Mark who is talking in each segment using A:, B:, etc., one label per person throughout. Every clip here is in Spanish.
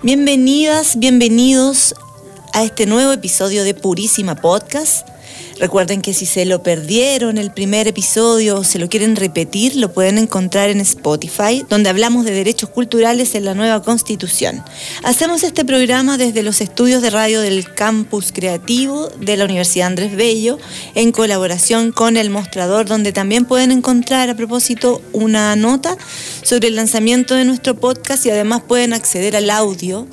A: Bienvenidas, bienvenidos a este nuevo episodio de Purísima Podcast. Recuerden que si se lo perdieron el primer episodio o se lo quieren repetir, lo pueden encontrar en Spotify, donde hablamos de derechos culturales en la nueva constitución. Hacemos este programa desde los estudios de radio del Campus Creativo de la Universidad Andrés Bello, en colaboración con El Mostrador, donde también pueden encontrar a propósito una nota sobre el lanzamiento de nuestro podcast y además pueden acceder al audio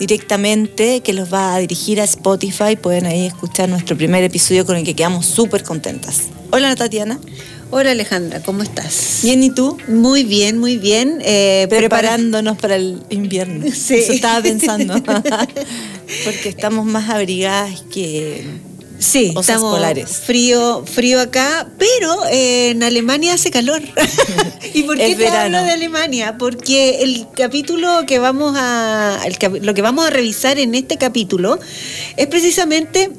A: directamente que los va a dirigir a Spotify. Pueden ahí escuchar nuestro primer episodio con el que quedamos súper contentas. Hola Tatiana.
B: Hola Alejandra, ¿cómo estás?
A: Bien, ¿y tú?
B: Muy bien, muy bien.
A: Eh, Preparándonos para el invierno.
B: Sí.
A: Eso estaba pensando. Porque estamos más abrigadas que
B: Sí, estamos polares. Frío, frío acá, pero eh, en Alemania hace calor. ¿Y por qué te hablo de Alemania? Porque el capítulo que vamos a, lo que vamos a revisar en este capítulo es precisamente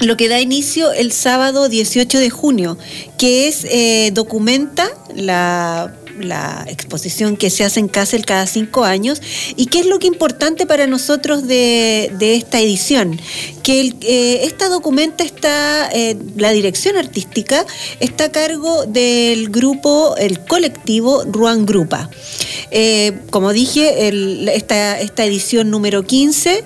B: lo que da inicio el sábado 18 de junio, que es eh, documenta la la exposición que se hace en Kassel cada cinco años. ¿Y qué es lo que es importante para nosotros de, esta edición? Que eh, esta documenta está, eh, la dirección artística está a cargo del grupo, el colectivo Ruan Grupa. Eh, como dije, esta, esta, edición número 15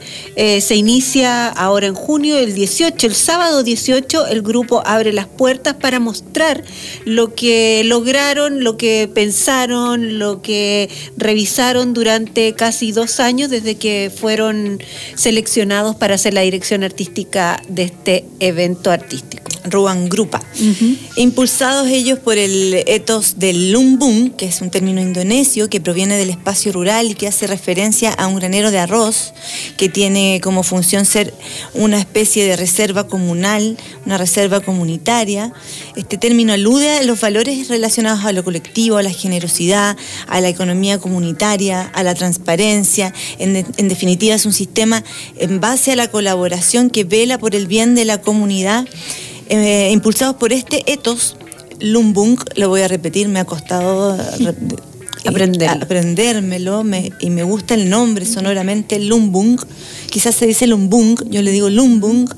B: se inicia ahora en junio, el 18, el sábado 18, el grupo abre las puertas para mostrar lo que lograron, lo que pensaron lo que revisaron durante casi dos años desde que fueron seleccionados para hacer la dirección artística de este evento artístico.
A: Ruan Grupa. Impulsados ellos por el ethos del Lumbung, que es un término indonesio que proviene del espacio rural y que hace referencia a un granero de arroz que tiene como función ser una especie de reserva comunal, una reserva comunitaria. Este término alude a los valores relacionados a lo colectivo, a la generosidad, a la economía comunitaria, a la transparencia. En, en definitiva, es un sistema en base a la colaboración que vela por el bien de la comunidad eh, impulsados por este ethos, Lumbung, lo voy a repetir, me ha costado
B: Aprender.
A: aprendérmelo y me gusta el nombre sonoramente, Lumbung, quizás se dice Lumbung, yo le digo Lumbung.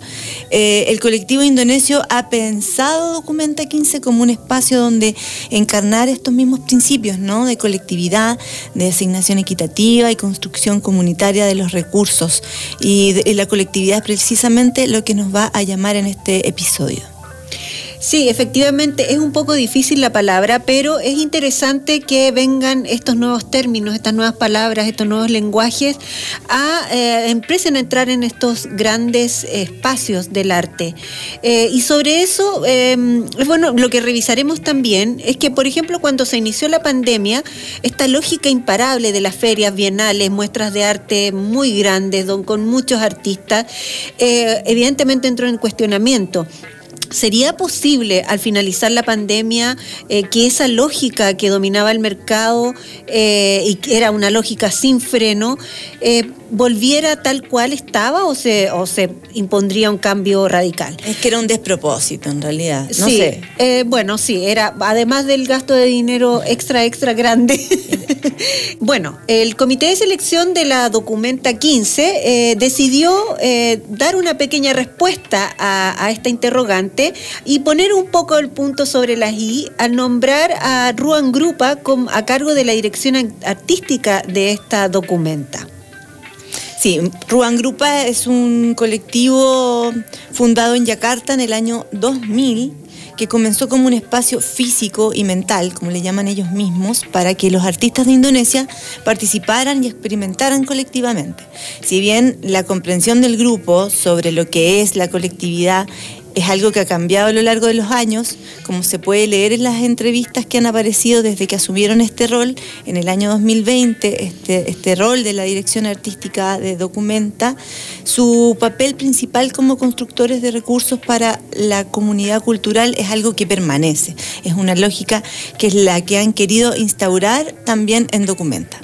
A: Eh, el colectivo indonesio ha pensado Documenta 15 como un espacio donde encarnar estos mismos principios, ¿no? De colectividad, de asignación equitativa y construcción comunitaria de los recursos. y la colectividad es precisamente lo que nos va a llamar en este episodio.
B: Sí, efectivamente es un poco difícil la palabra, pero es interesante que vengan estos nuevos términos, estas nuevas palabras, estos nuevos lenguajes a eh, a entrar en estos grandes espacios del arte. Eh, y sobre eso, em, bueno, lo que revisaremos también es que, por ejemplo, cuando se inició la pandemia, esta lógica imparable de las ferias bienales, muestras de arte muy grandes, con muchos artistas, eh, evidentemente entró en cuestionamiento. ¿Sería posible al finalizar la pandemia eh, que esa lógica que dominaba el mercado eh, y que era una lógica sin freno eh, volviera tal cual estaba o se, o se impondría un cambio radical?
A: Es que era un despropósito en realidad. No
B: sí,
A: sé.
B: bueno, sí, era además del gasto de dinero extra, extra grande. bueno, el comité de selección de la Documenta 15 decidió dar una pequeña respuesta a esta interrogante y poner un poco el punto sobre las I al nombrar a Ruan Grupa a cargo de la dirección artística de esta documenta.
A: Sí, Ruan Grupa es un colectivo fundado en Yakarta en el año 2000 que comenzó como un espacio físico y mental, como le llaman ellos mismos, para que los artistas de Indonesia participaran y experimentaran colectivamente. Si bien la comprensión del grupo sobre lo que es la colectividad Es algo que ha cambiado a lo largo de los años, como se puede leer en las entrevistas que han aparecido desde que asumieron este rol en el año 2020, este, este rol de la dirección artística de Documenta, su papel principal como constructores de recursos para la comunidad cultural es algo que permanece. Es una lógica que es la que han querido instaurar también en Documenta.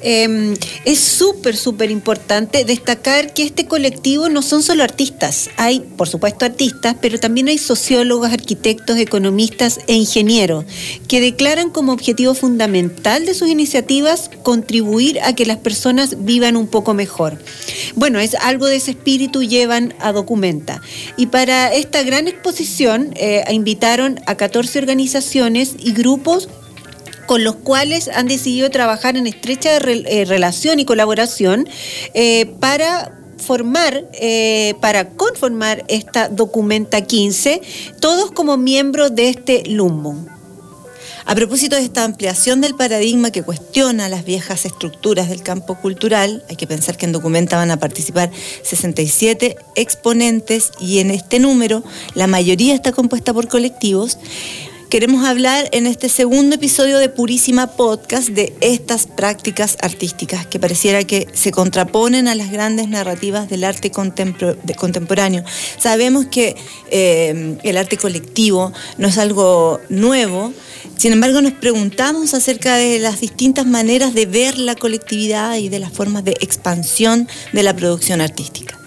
B: Em, es súper, súper importante destacar que este colectivo no son solo artistas. Hay, por supuesto, artistas, pero también hay sociólogos, arquitectos, economistas e ingenieros que declaran como objetivo fundamental de sus iniciativas contribuir a que las personas vivan un poco mejor. Bueno, es algo de ese espíritu llevan a Documenta. Y para esta gran exposición eh, invitaron a 14 organizaciones y grupos con los cuales han decidido trabajar en estrecha eh, relación y colaboración eh, para formar, eh, para conformar esta Documenta 15, todos como miembros de este Lumbum.
A: A propósito de esta ampliación del paradigma que cuestiona las viejas estructuras del campo cultural, hay que pensar que en Documenta van a participar 67 exponentes y en este número la mayoría está compuesta por colectivos queremos hablar en este segundo episodio de Purísima Podcast de estas prácticas artísticas que pareciera que se contraponen a las grandes narrativas del arte contemporáneo. Sabemos que eh, el arte colectivo no es algo nuevo, sin embargo nos preguntamos acerca de las distintas maneras de ver la colectividad y de las formas de expansión de la producción artística.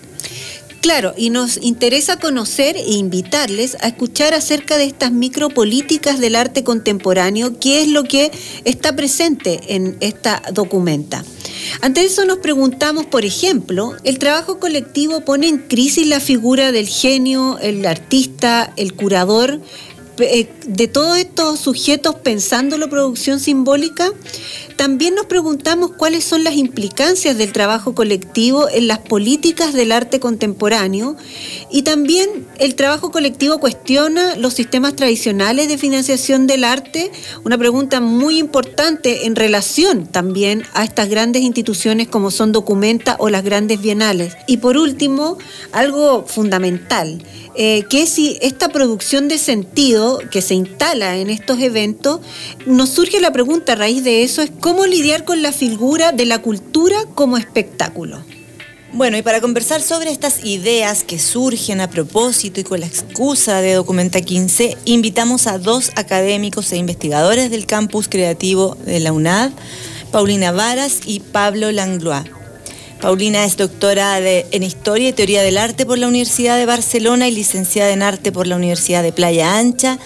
B: Claro, y nos interesa conocer e invitarles a escuchar acerca de estas micropolíticas del arte contemporáneo, qué es lo que está presente en esta documenta. Ante eso nos preguntamos, por ejemplo, ¿el trabajo colectivo pone en crisis la figura del genio, el artista, el curador? Eh, de todos estos sujetos pensando la producción simbólica, también nos preguntamos cuáles son las implicancias del trabajo colectivo en las políticas del arte contemporáneo y también el trabajo colectivo cuestiona los sistemas tradicionales de financiación del arte, una pregunta muy importante en relación también a estas grandes instituciones como son Documenta o las grandes bienales. Y por último, algo fundamental, eh, que si esta producción de sentido que se instala en estos eventos, nos surge la pregunta a raíz de eso, es cómo lidiar con la figura de la cultura como espectáculo.
A: Bueno, y para conversar sobre estas ideas que surgen a propósito y con la excusa de Documenta 15, invitamos a dos académicos e investigadores del campus creativo de la UNAD, Paulina Varas y Pablo Langlois. Paulina es doctora en Historia y Teoría del Arte por la Universidad de Barcelona y licenciada en Arte por la Universidad de Playa Ancha.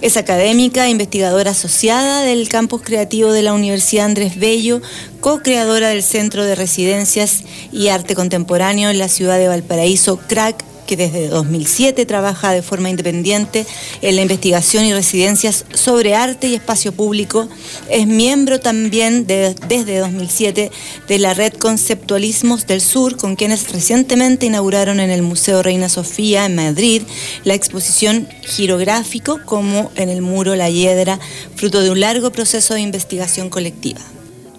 A: Es académica e investigadora asociada del campus creativo de la Universidad Andrés Bello, co-creadora del Centro de Residencias y Arte Contemporáneo en la ciudad de Valparaíso, CRAC, que desde 2007 trabaja de forma independiente en la investigación y residencias sobre arte y espacio público. Es miembro también desde 2007 de la red Conceptualismos del Sur, con quienes recientemente inauguraron en el Museo Reina Sofía en Madrid la exposición Girográfico como en el muro La Hiedra, fruto de un largo proceso de investigación colectiva.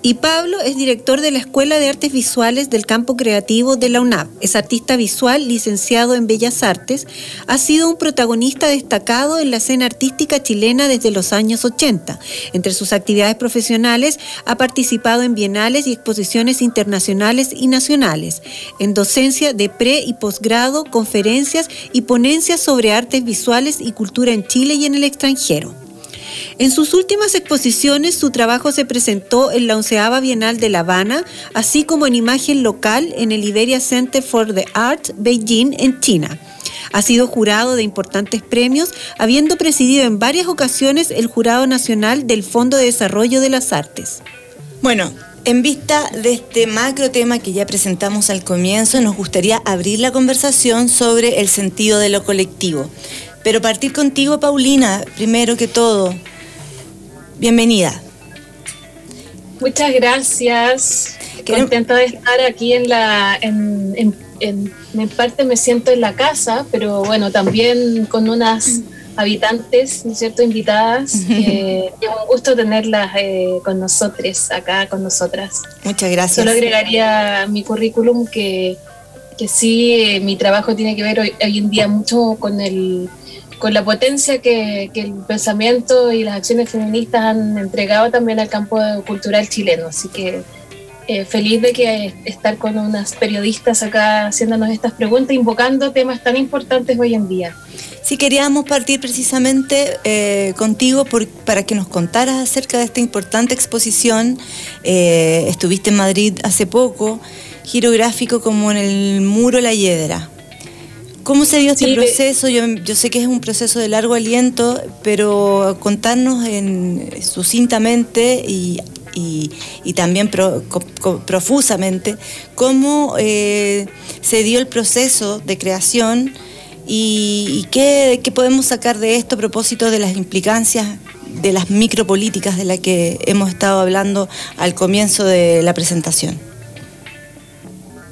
B: Y Pablo es director de la Escuela de Artes Visuales del Campo Creativo de la UNAP. Es artista visual, licenciado en Bellas Artes. Ha sido un protagonista destacado en la escena artística chilena desde los años 80. Entre sus actividades profesionales ha participado en bienales y exposiciones internacionales y nacionales, en docencia de pre y posgrado, conferencias y ponencias sobre artes visuales y cultura en Chile y en el extranjero. En sus últimas exposiciones, su trabajo se presentó en la onceava Bienal de La Habana, así como en imagen local en el Iberia Center for the Arts, Beijing, en China. Ha sido jurado de importantes premios, habiendo presidido en varias ocasiones el Jurado Nacional del Fondo de Desarrollo de las Artes.
A: Bueno, en vista de este macro tema que ya presentamos al comienzo, nos gustaría abrir la conversación sobre el sentido de lo colectivo. Pero partir contigo, Paulina, primero que todo. Bienvenida.
C: Muchas gracias. Contenta de estar aquí en la. En, parte me siento en la casa, pero bueno, también con unas habitantes, ¿no es cierto?, invitadas. Eh, es un gusto tenerlas eh, con nosotros, acá con nosotras.
A: Muchas gracias.
C: Solo agregaría mi currículum que que sí, mi trabajo tiene que ver hoy, en día mucho con el con la potencia que, que, el pensamiento y las acciones feministas han entregado también al campo cultural chileno. Así que eh, feliz de que estar con unas periodistas acá haciéndonos estas preguntas, invocando temas tan importantes hoy en día.
A: Sí, queríamos partir precisamente eh, contigo para que nos contaras acerca de esta importante exposición. Eh, estuviste en Madrid hace poco, girográfico como en el muro La Hiedra. ¿Cómo se dio este proceso? Yo, yo, sé que es un proceso de largo aliento, pero contarnos en, sucintamente y y, también profusamente cómo eh, se dio el proceso de creación y, qué, podemos sacar de esto a propósito de las implicancias de las micropolíticas de las que hemos estado hablando al comienzo de la presentación.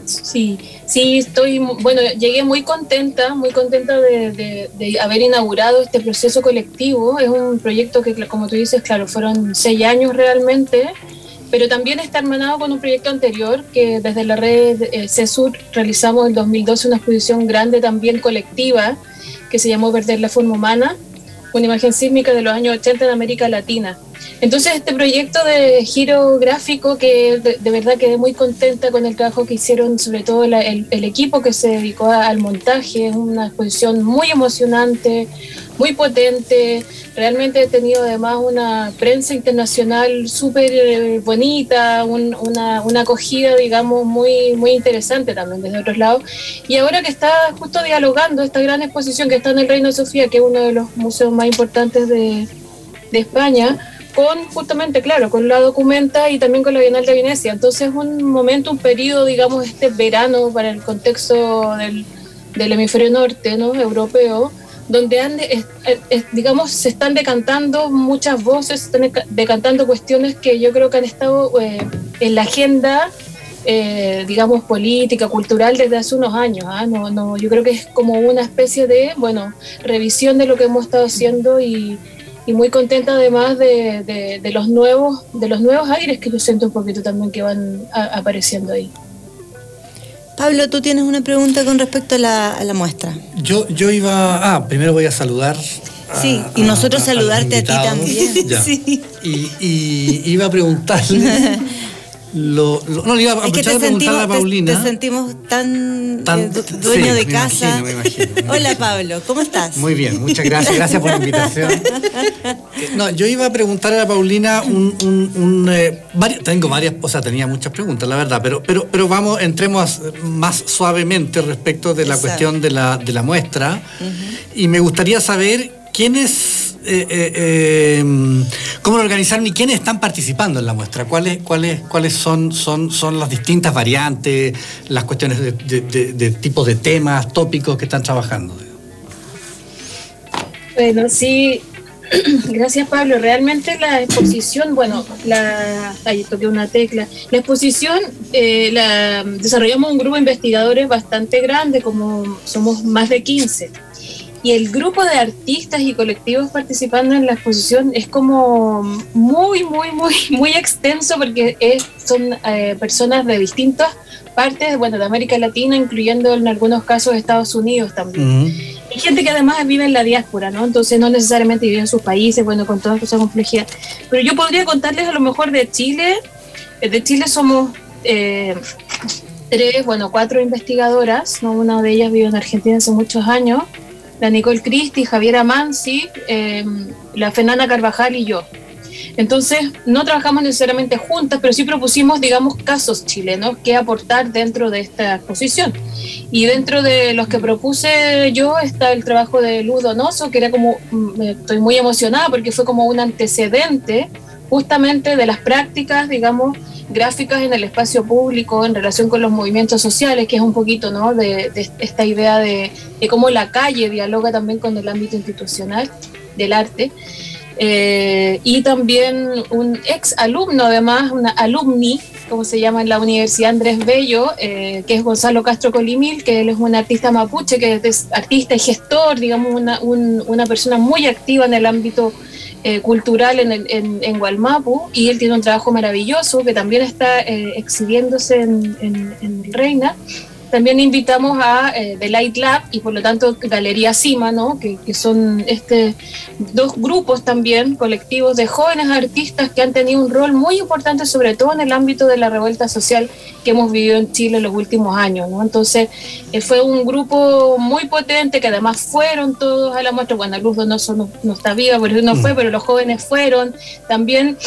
C: Sí, sí, estoy, bueno, llegué muy contenta, muy contenta de, haber inaugurado este proceso colectivo. Es un proyecto que, como tú dices, claro, fueron seis años realmente, pero también está hermanado con un proyecto anterior que desde la red eh, CESUR realizamos en 2012 una exposición grande también colectiva que se llamó Verder la forma humana, una imagen sísmica de los años 80 en América Latina. Entonces este proyecto de giro gráfico, que de, verdad quedé muy contenta con el trabajo que hicieron, sobre todo el, el, equipo que se dedicó al montaje, es una exposición muy emocionante, muy potente, realmente he tenido además una prensa internacional súper eh, bonita, una, una, acogida, digamos, muy, muy interesante también desde otros lados. Y ahora que está justo dialogando esta gran exposición que está en el Reino de Sofía, que es uno de los museos más importantes de, de España, con justamente, claro, con la documenta y también con la Bienal de Venecia. Entonces es un momento, un periodo, digamos, este verano para el contexto del, del hemisferio norte, ¿no? Europeo, donde han, digamos, se están decantando muchas voces, se están decantando cuestiones que yo creo que han estado eh, en la agenda, eh, digamos, política, cultural desde hace unos años. ¿ah? No, no, yo creo que es como una especie de, bueno, revisión de lo que hemos estado haciendo y, muy contenta además de, de, los nuevos de los nuevos aires que yo siento un poquito también que van apareciendo ahí.
A: Pablo, tú tienes una pregunta con respecto a la, muestra.
D: Yo, yo iba. Ah, primero voy a saludar.
A: sí, y nosotros saludarte a, ti también.
D: Sí. Y, y, iba a preguntarle Lo, no, le iba a, preguntar a Paulina.
A: Te, sentimos tan, eh, dueño de casa. Hola Pablo, ¿cómo estás?
D: Muy bien, muchas gracias. Gracias por la invitación. No, yo iba a preguntar a Paulina un, eh, tengo varias, o sea, tenía muchas preguntas, la verdad, pero, pero, pero vamos, entremos más suavemente respecto de la cuestión de la, de la muestra. Y me gustaría saber quiénes, eh, eh, em, cómo lo organizaron y quiénes están participando en la muestra, cuáles, cuáles, cuáles son, son, son las distintas variantes, las cuestiones de, de, tipos de temas, tópicos que están trabajando.
C: Bueno, sí, Gracias Pablo. Realmente la exposición, bueno, la, ahí toqué una tecla. La exposición eh, la desarrollamos un grupo de investigadores bastante grande, como somos más de 15 y el grupo de artistas y colectivos participando en la exposición es como muy, muy, muy, muy extenso porque es, son eh, personas de distintas partes, bueno, de América Latina, incluyendo en algunos casos Estados Unidos también. Y gente que además vive en la diáspora, ¿no? Entonces no necesariamente vive en sus países, bueno, con toda esa complejidad. Pero yo podría contarles a lo mejor de Chile. Eh, de Chile somos... Eh, tres, bueno, cuatro investigadoras, ¿no? una de ellas vive en Argentina hace muchos años, la Nicole Christie, Javiera Mansi, em, la Fernanda Carvajal y yo. Entonces, no trabajamos necesariamente juntas, pero sí propusimos, digamos, casos chilenos que aportar dentro de esta exposición. Y dentro de los que propuse yo está el trabajo de Luz Donoso, que era como, mm, estoy muy emocionada porque fue como un antecedente justamente de las prácticas, digamos, gráficas en el espacio público en relación con los movimientos sociales, que es un poquito ¿no? de, esta idea de, cómo la calle dialoga también con el ámbito institucional del arte. Eh, y también un ex alumno, además, una alumni, como se llama en la Universidad Andrés Bello, eh, que es Gonzalo Castro Colimil, que él es un artista mapuche, que es artista y gestor, digamos, una, una persona muy activa en el ámbito eh, cultural en, el, en, en, Gualmapu y él tiene un trabajo maravilloso que también está eh, exhibiéndose en, en, Reina. También invitamos a eh, The Light Lab y por lo tanto Galería Cima, ¿no? que, que son este, dos grupos también colectivos de jóvenes artistas que han tenido un rol muy importante, sobre todo en el ámbito de la revuelta social que hemos vivido en Chile en los últimos años. ¿no? Entonces eh, fue un grupo muy potente que además fueron todos a la muestra. Bueno, Luz no, no está viva, por eso no fue, mm. pero los jóvenes fueron. También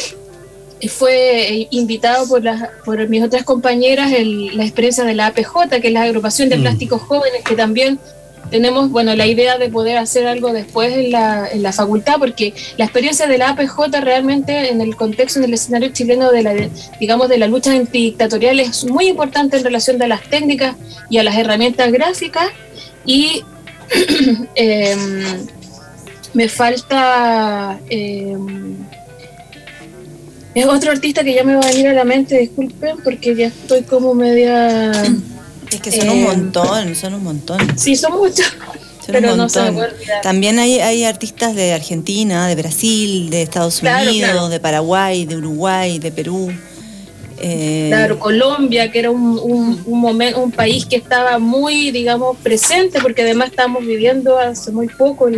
C: fue invitado por, las, por mis otras compañeras la experiencia de la APJ, que es la agrupación de mm. plásticos jóvenes, que también tenemos bueno la idea de poder hacer algo después en la, en la facultad, porque la experiencia de la APJ realmente en el contexto, en el escenario chileno de la, digamos, de la lucha antidictatorial es muy importante en relación a las técnicas y a las herramientas gráficas y em, me falta... Em, es otro artista que ya me va a venir a la mente, disculpen, porque ya estoy como media...
A: Es que son un eh, montón, son un montón.
C: Sí, son muchos. pero no se me
A: También hay, hay artistas de Argentina, de Brasil, de Estados Unidos, de Paraguay, de Uruguay, de Perú.
C: Eh, claro, Colombia, que era un, un, momento, un país que estaba muy, digamos, presente, porque además estamos viviendo hace muy poco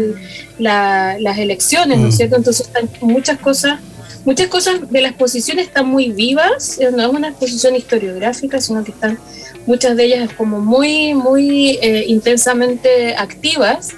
C: las elecciones, ¿no es mm. cierto? Entonces están muchas cosas muchas cosas de la exposición están muy vivas, eh, no es una exposición historiográfica, sino que están muchas de ellas como muy, muy eh, intensamente activas.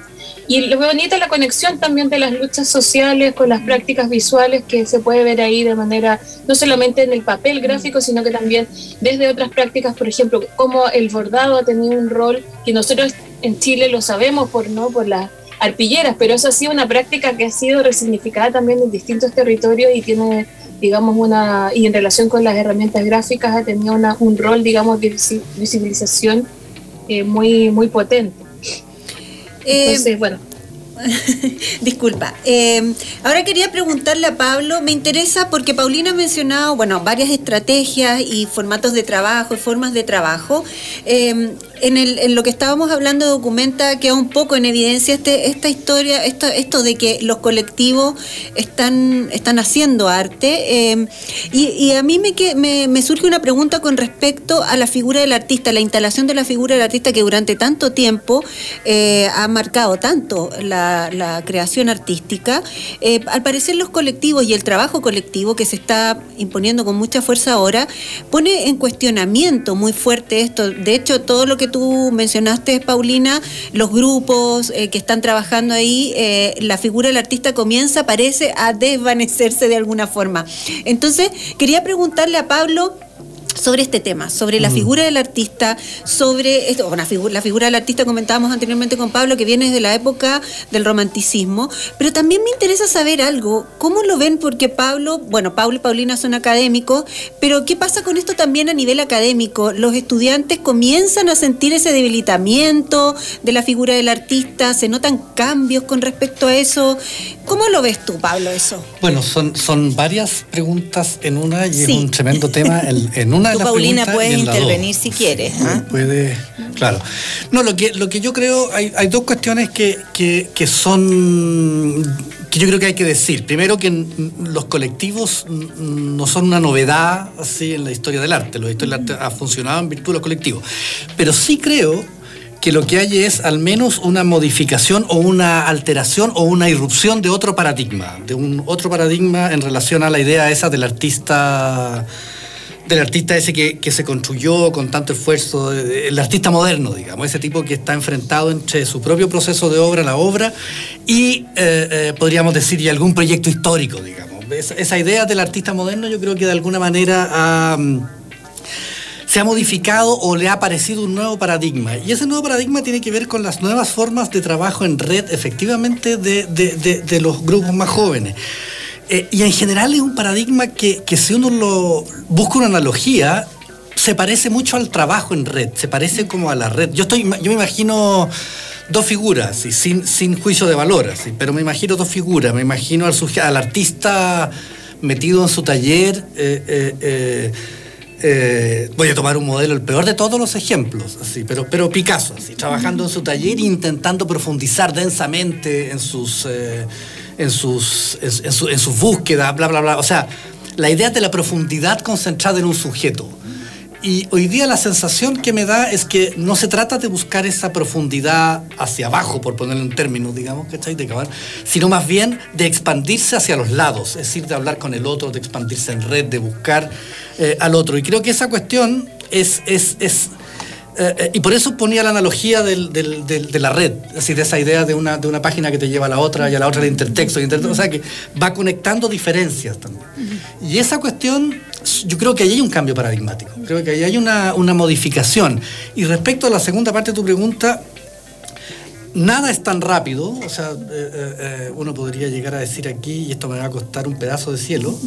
C: Y lo bonito es la conexión también de las luchas sociales con las prácticas visuales que se puede ver ahí de manera, no solamente en el papel gráfico, sino que también desde otras prácticas, por ejemplo, como el bordado ha tenido un rol que nosotros en Chile lo sabemos por, ¿no? por la arpilleras, pero eso ha sido una práctica que ha sido resignificada también en distintos territorios y tiene, digamos, una, y en relación con las herramientas gráficas ha tenido una, un rol, digamos, de visibilización eh, muy, muy potente.
B: Eh, Entonces, bueno. Disculpa. Eh, ahora quería preguntarle a Pablo, me interesa porque Paulina ha mencionado, bueno, varias estrategias y formatos de trabajo y formas de trabajo en, lo que estábamos hablando documenta queda un poco en evidencia este, esta historia, esto, de que los colectivos están, están haciendo arte. Eh, y, a mí me, me, surge una pregunta con respecto a la figura del artista, la instalación de la figura del artista que durante tanto tiempo eh, ha marcado tanto la, creación artística. Eh, al parecer los colectivos y el trabajo colectivo que se está imponiendo con mucha fuerza ahora pone en cuestionamiento muy fuerte esto. De hecho, todo lo que tú mencionaste, Paulina, los grupos eh, que están trabajando ahí, eh, la figura del artista comienza, parece, a desvanecerse de alguna forma. Entonces, quería preguntarle a Pablo sobre este tema, sobre la figura del artista, sobre esto, la figura del artista comentábamos anteriormente con Pablo, que viene desde la época del romanticismo, pero también me interesa saber algo, ¿cómo lo ven? Porque Pablo, bueno, Pablo y Paulina son académicos, pero ¿qué pasa con esto también a nivel académico? ¿Los estudiantes comienzan a sentir ese debilitamiento de la figura del artista? ¿Se notan cambios con respecto a eso? ¿Cómo lo ves tú, Pablo, eso?
D: Bueno, son, son varias preguntas en una y es un tremendo tema en una
A: Paulina, puedes intervenir si quieres.
D: ¿ah? Puede, claro. No, lo que, lo que yo creo, hay, hay dos cuestiones que, que, son que yo creo que hay que decir. Primero que los colectivos no son una novedad así en la historia del arte. La historia del arte ha funcionado en virtud de los colectivos. Pero sí creo que lo que hay es al menos una modificación o una alteración o una irrupción de otro paradigma, de un otro paradigma en relación a la idea esa del artista del artista ese que, se construyó con tanto esfuerzo, el artista moderno, digamos, ese tipo que está enfrentado entre su propio proceso de obra, la obra, y eh, eh, podríamos decir, y algún proyecto histórico, digamos. Esa, idea del artista moderno yo creo que de alguna manera se ha modificado o le ha aparecido un nuevo paradigma. Y ese nuevo paradigma tiene que ver con las nuevas formas de trabajo en red, efectivamente, de los grupos más jóvenes. Eh, y en general es un paradigma que, si uno lo busca una analogía, se parece mucho al trabajo en red, se parece como a la red. Yo, estoy, yo me imagino dos figuras, sin, sin juicio de valor, pero me imagino dos figuras. Me imagino al, al artista metido en su taller. Eh, eh, voy a tomar un modelo, el peor de todos los ejemplos, así, pero, pero Picasso, así, trabajando en su taller e intentando profundizar densamente en sus en sus, en, su, en sus búsquedas, bla, bla, bla. O sea, la idea de la profundidad concentrada en un sujeto. y hoy día la sensación que me da es que no se trata de buscar esa profundidad hacia abajo, por ponerlo en términos, digamos, ¿cachai? De acabar, sino más bien de expandirse hacia los lados, es decir, de hablar con el otro, de expandirse en red, de buscar eh, al otro. Y creo que esa cuestión es, es, es eh, eh, y por eso ponía la analogía de la red, decir, de esa idea de una, de una página que te lleva a la otra y a la otra de intertexto, o sea, que va conectando diferencias también. Y esa cuestión, yo creo que ahí hay un cambio paradigmático, creo que ahí hay una, una modificación. Y respecto a la segunda parte de tu pregunta, nada es tan rápido, o sea, eh, eh, eh, uno podría llegar a decir aquí, y esto me va a costar un pedazo de cielo,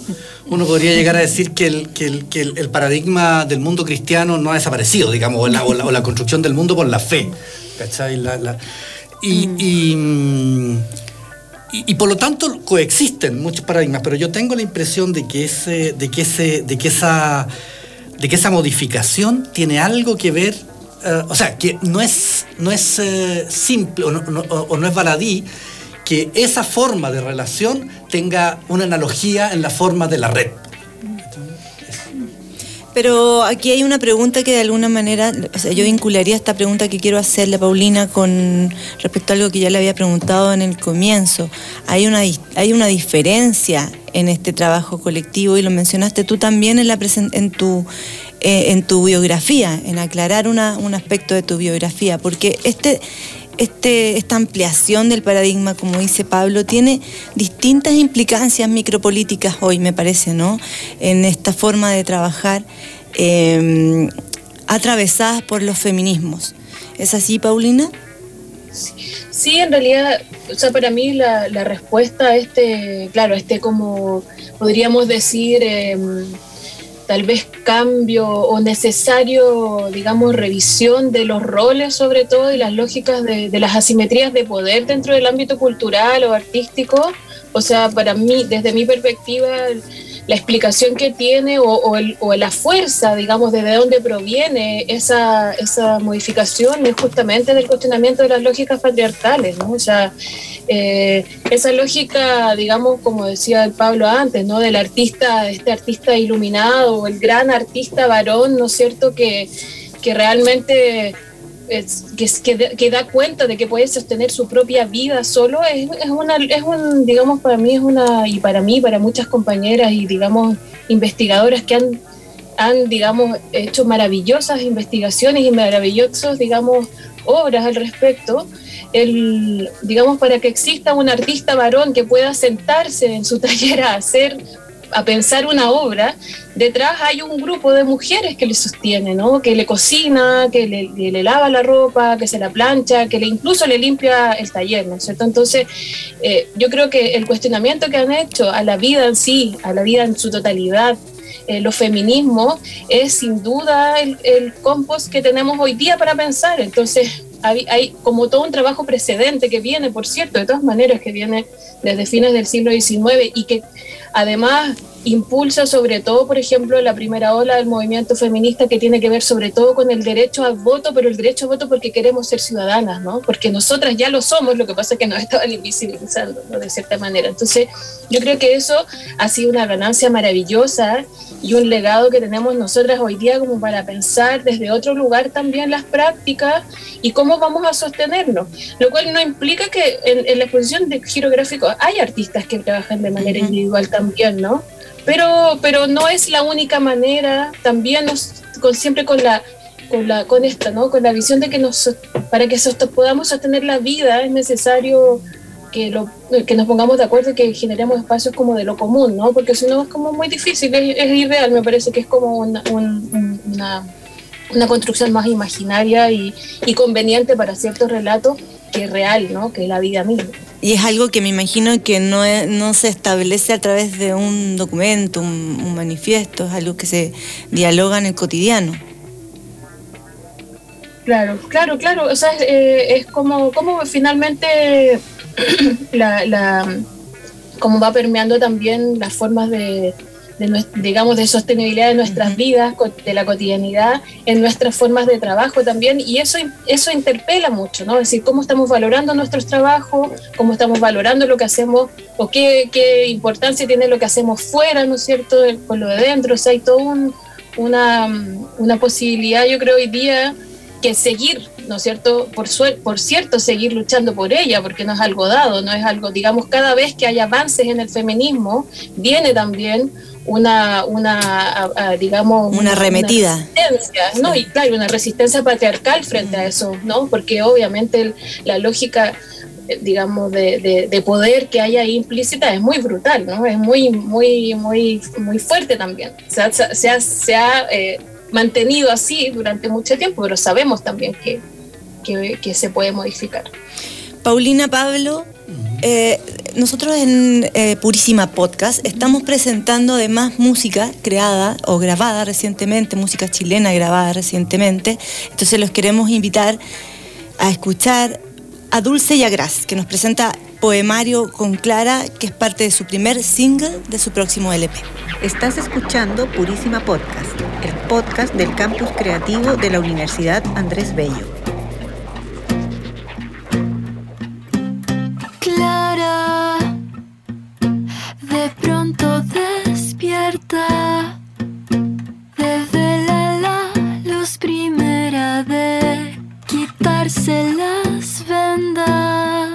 D: uno podría llegar a decir que el, que el, que el, paradigma del mundo cristiano no ha desaparecido, digamos, o la, o la, construcción del mundo por la fe, ¿cachai? y, y, y, por lo tanto coexisten muchos paradigmas, pero yo tengo la impresión de que, ese, de que, ese, de que, esa, de que esa modificación tiene algo que ver eh, o sea, que no es, no es eh, simple o no, es baladí que esa forma de relación tenga una analogía en la forma de la red.
A: Pero aquí hay una pregunta que de alguna manera, yo vincularía esta pregunta que quiero hacerle a Paulina con respecto a algo que ya le había preguntado en el comienzo. Hay una, hay una diferencia en este trabajo colectivo y lo mencionaste tú también en, la en, tu, eh, en tu biografía, en aclarar un aspecto de tu biografía, porque este, este, esta ampliación del paradigma, como dice Pablo, tiene distintas implicancias micropolíticas hoy, me parece, ¿no? En esta forma de trabajar em, atravesadas por los feminismos. ¿Es así, Paulina?
C: Sí, en realidad, o sea, para mí la, respuesta a este, claro, este como podríamos decir... Em, tal vez cambio o necesario, digamos, revisión de los roles sobre todo y las lógicas de, las asimetrías de poder dentro del ámbito cultural o artístico. O sea, para mí, desde mi perspectiva, la explicación que tiene o, la fuerza, digamos, de dónde proviene esa, esa modificación es justamente del cuestionamiento de las lógicas patriarcales, ¿no? O sea, eh, esa lógica, digamos, como decía el Pablo antes, ¿no? Del artista, este artista iluminado, el gran artista varón, ¿no es cierto?, que, que realmente que, da cuenta de que puede sostener su propia vida solo, es, es, una, es un, digamos, para mí es una, y para mí, para muchas compañeras y, digamos, investigadoras que han, han digamos, hecho maravillosas investigaciones y maravillosos, digamos, obras al respecto, el, digamos, para que exista un artista varón que pueda sentarse en su taller a hacer a pensar una obra, detrás hay un grupo de mujeres que le sostiene, ¿no? que le cocina, que le, lava la ropa, que se la plancha, que le incluso le limpia el taller, ¿no es cierto? Entonces, eh, yo creo que el cuestionamiento que han hecho a la vida en sí, a la vida en su totalidad, eh, los feminismos, es sin duda el, el compost que tenemos hoy día para pensar. Entonces, hay, como todo un trabajo precedente que viene, por cierto, de todas maneras, que viene desde fines del siglo XIX y que además impulsa sobre todo, por ejemplo, la primera ola del movimiento feminista que tiene que ver sobre todo con el derecho al voto, pero el derecho al voto porque queremos ser ciudadanas, ¿no? Porque nosotras ya lo somos, lo que pasa es que nos estaban invisibilizando, ¿no? De cierta manera. Entonces, yo creo que eso ha sido una ganancia maravillosa y un legado que tenemos nosotras hoy día como para pensar desde otro lugar también las prácticas y cómo vamos a sostenernos. Lo cual no implica que en, la exposición de girográfico hay artistas que trabajan de manera individual también, ¿no? Pero, pero no es la única manera, también nos, con, siempre con la, con la con esta, ¿no? Con la visión de que nos, para que podamos sostener la vida es necesario que, lo, que nos pongamos de acuerdo y que generemos espacios como de lo común, ¿no? Porque si no es como muy difícil, es, es ideal, me parece que es como una, una, una construcción más imaginaria y, y, conveniente para ciertos relatos que real, ¿no? Que es la vida misma.
A: Y es algo que me imagino que no, no se establece a través de un documento, un, manifiesto, es algo que se dialoga en el cotidiano.
C: Claro, claro, claro. O sea, es, eh, como, como finalmente la, la, como va permeando también las formas de, digamos, de sostenibilidad de nuestras vidas, de la cotidianidad, en nuestras formas de trabajo también, y eso, eso interpela mucho, ¿no? Es decir, cómo estamos valorando nuestros trabajos, cómo estamos valorando lo que hacemos, o qué, qué importancia tiene lo que hacemos fuera, ¿no es cierto?, con lo de dentro, o sea, hay todo un, una, una posibilidad, yo creo, hoy día que seguir, ¿no es cierto? Por, por cierto, seguir luchando por ella, porque no es algo dado, no es algo, digamos, cada vez que hay avances en el feminismo, viene también una, una digamos,
A: una arremetida.
C: resistencia, ¿no? Y claro, una resistencia patriarcal frente a eso, ¿no? Porque obviamente la lógica eh, digamos, de, de, poder que hay ahí implícita es muy brutal, ¿no? Es muy, muy, muy, muy fuerte también. Se ha, se ha, se ha eh, mantenido así durante mucho tiempo, pero sabemos también que, que, se puede modificar.
A: Paulina Pablo, eh, nosotros en Purísima Podcast estamos presentando además música creada o grabada recientemente, música chilena grabada recientemente. Entonces los queremos invitar a escuchar a Dulce y a Gras, que nos presenta Poemario con Clara, que es parte de su primer single de su próximo LP.
B: Estás escuchando Purísima Podcast, el podcast del campus creativo de la Universidad Andrés Bello.
E: Despierta, desde la luz primera de quitarse las vendas.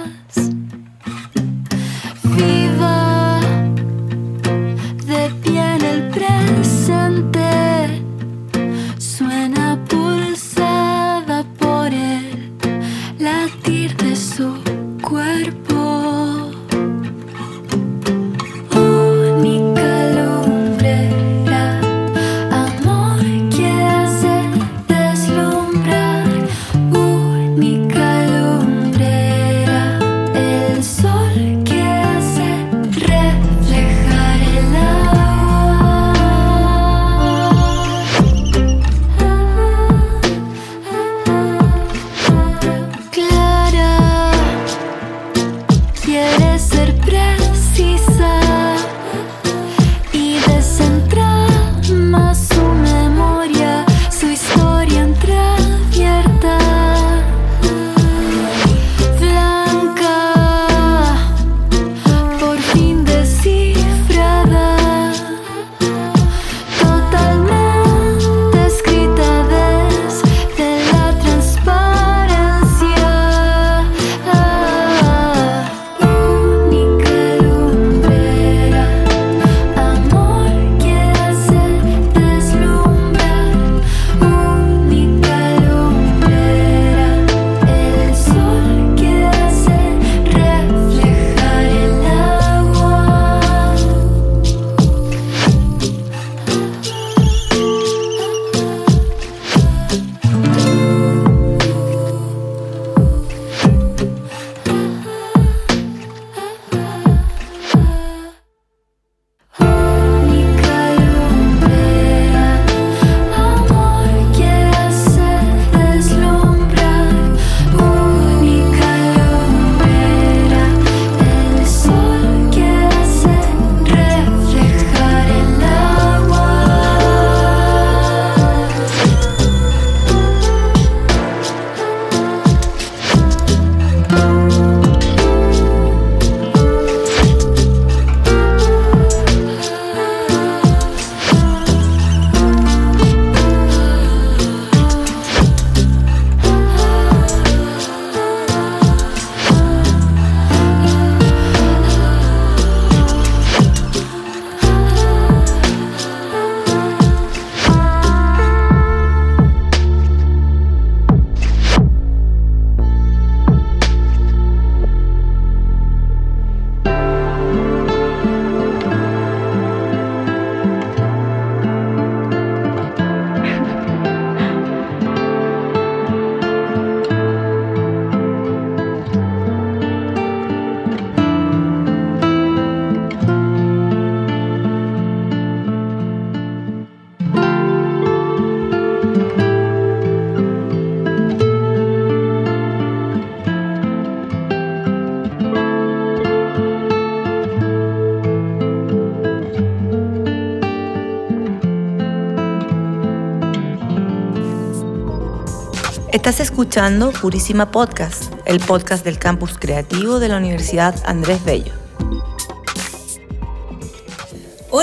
A: Estás escuchando Purísima Podcast, el podcast del campus creativo de la Universidad Andrés Bello.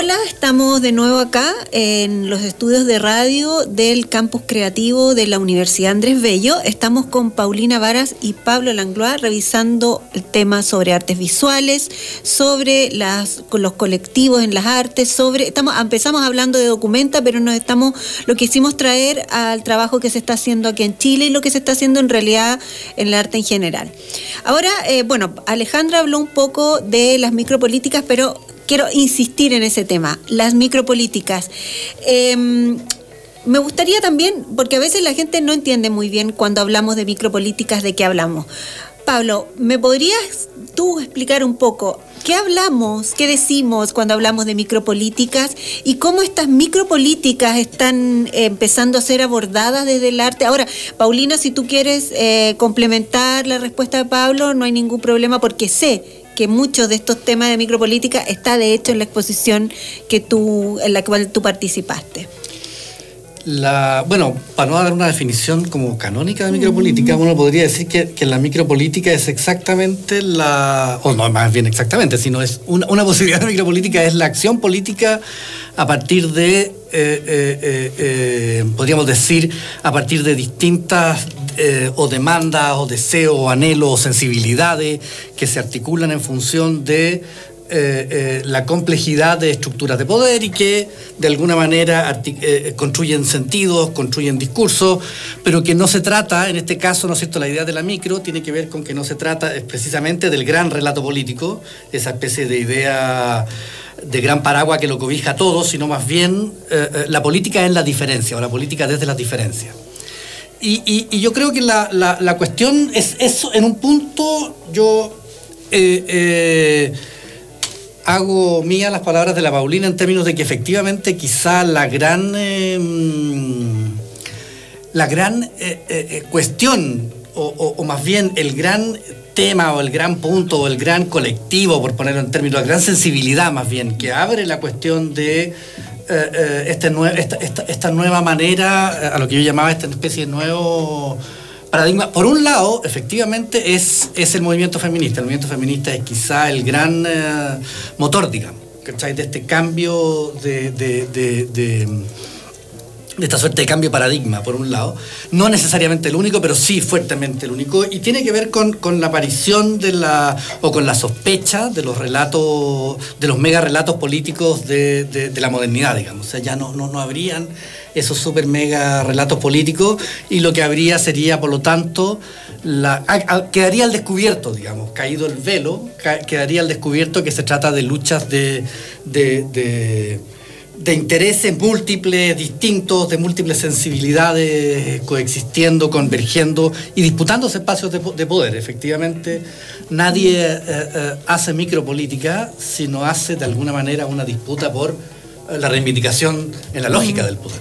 B: Hola, estamos de nuevo acá en los estudios de radio del Campus Creativo de la Universidad Andrés Bello. Estamos con Paulina Varas y Pablo Langlois revisando el tema sobre artes visuales, sobre los colectivos en las artes, sobre estamos empezamos hablando de documenta, pero nos estamos lo quisimos traer al trabajo que se está haciendo aquí en Chile y lo que se está haciendo en realidad en el arte en general. Ahora, eh, bueno, Alejandra habló un poco de las micropolíticas, pero quiero insistir en ese tema, las micropolíticas. Em, me gustaría también, porque a veces la gente no entiende muy bien cuando hablamos de micropolíticas de qué hablamos. Pablo, ¿me podrías tú explicar un poco qué hablamos, qué decimos cuando hablamos de micropolíticas y cómo estas micropolíticas están empezando a ser abordadas desde el arte? Ahora, Paulina, si tú quieres eh, complementar la respuesta de Pablo, no hay ningún problema porque sé que muchos de estos temas de micropolítica está de hecho en la exposición que tú, en la cual tú participaste.
D: La, bueno, para no dar una definición como canónica de micropolítica, uno podría decir que, la micropolítica es exactamente la, o no más bien exactamente, sino es una, una posibilidad de micropolítica es la acción política a partir de, eh, eh, eh, podríamos decir, a partir de distintas o demandas o deseos o anhelos o sensibilidades que se articulan en función de la complejidad de estructuras de poder y que de alguna manera construyen sentidos, construyen discursos, pero que no se trata, en este caso, ¿no es cierto?, la idea de la micro tiene que ver con que no se trata precisamente del gran relato político, esa especie de idea de gran paraguas que lo cobija todo, sino más bien eh, eh, la política es la diferencia, o la política desde las diferencias. Y, yo creo que la, cuestión es eso, en un punto yo eh, hago mía las palabras de la Paulina en términos de que efectivamente quizá la gran, em, la gran cuestión, o más bien el gran tema o el gran punto o el gran colectivo, por ponerlo en términos, la gran sensibilidad más bien, que abre la cuestión de eh, eh, este esta, nueva manera, a lo que yo llamaba esta especie de nuevo paradigma. Por un lado, efectivamente, es, es el movimiento feminista. El movimiento feminista es quizá el gran eh, motor, digamos, de este cambio de esta suerte de cambio de paradigma, por un lado. No necesariamente el único, pero sí fuertemente el único. Y tiene que ver con, la aparición de la, o con la sospecha de los relatos, de los mega relatos políticos de, la modernidad, digamos. O sea, ya no, no, habrían esos super mega relatos políticos y lo que habría sería, por lo tanto, quedaría al descubierto, digamos, caído el velo, quedaría al descubierto que se trata de luchas de de intereses múltiples, distintos, de múltiples sensibilidades coexistiendo, convergiendo y disputándose espacios de, poder. Efectivamente, nadie eh, eh, hace micropolítica si no hace de alguna manera una disputa por la reivindicación en la lógica del poder.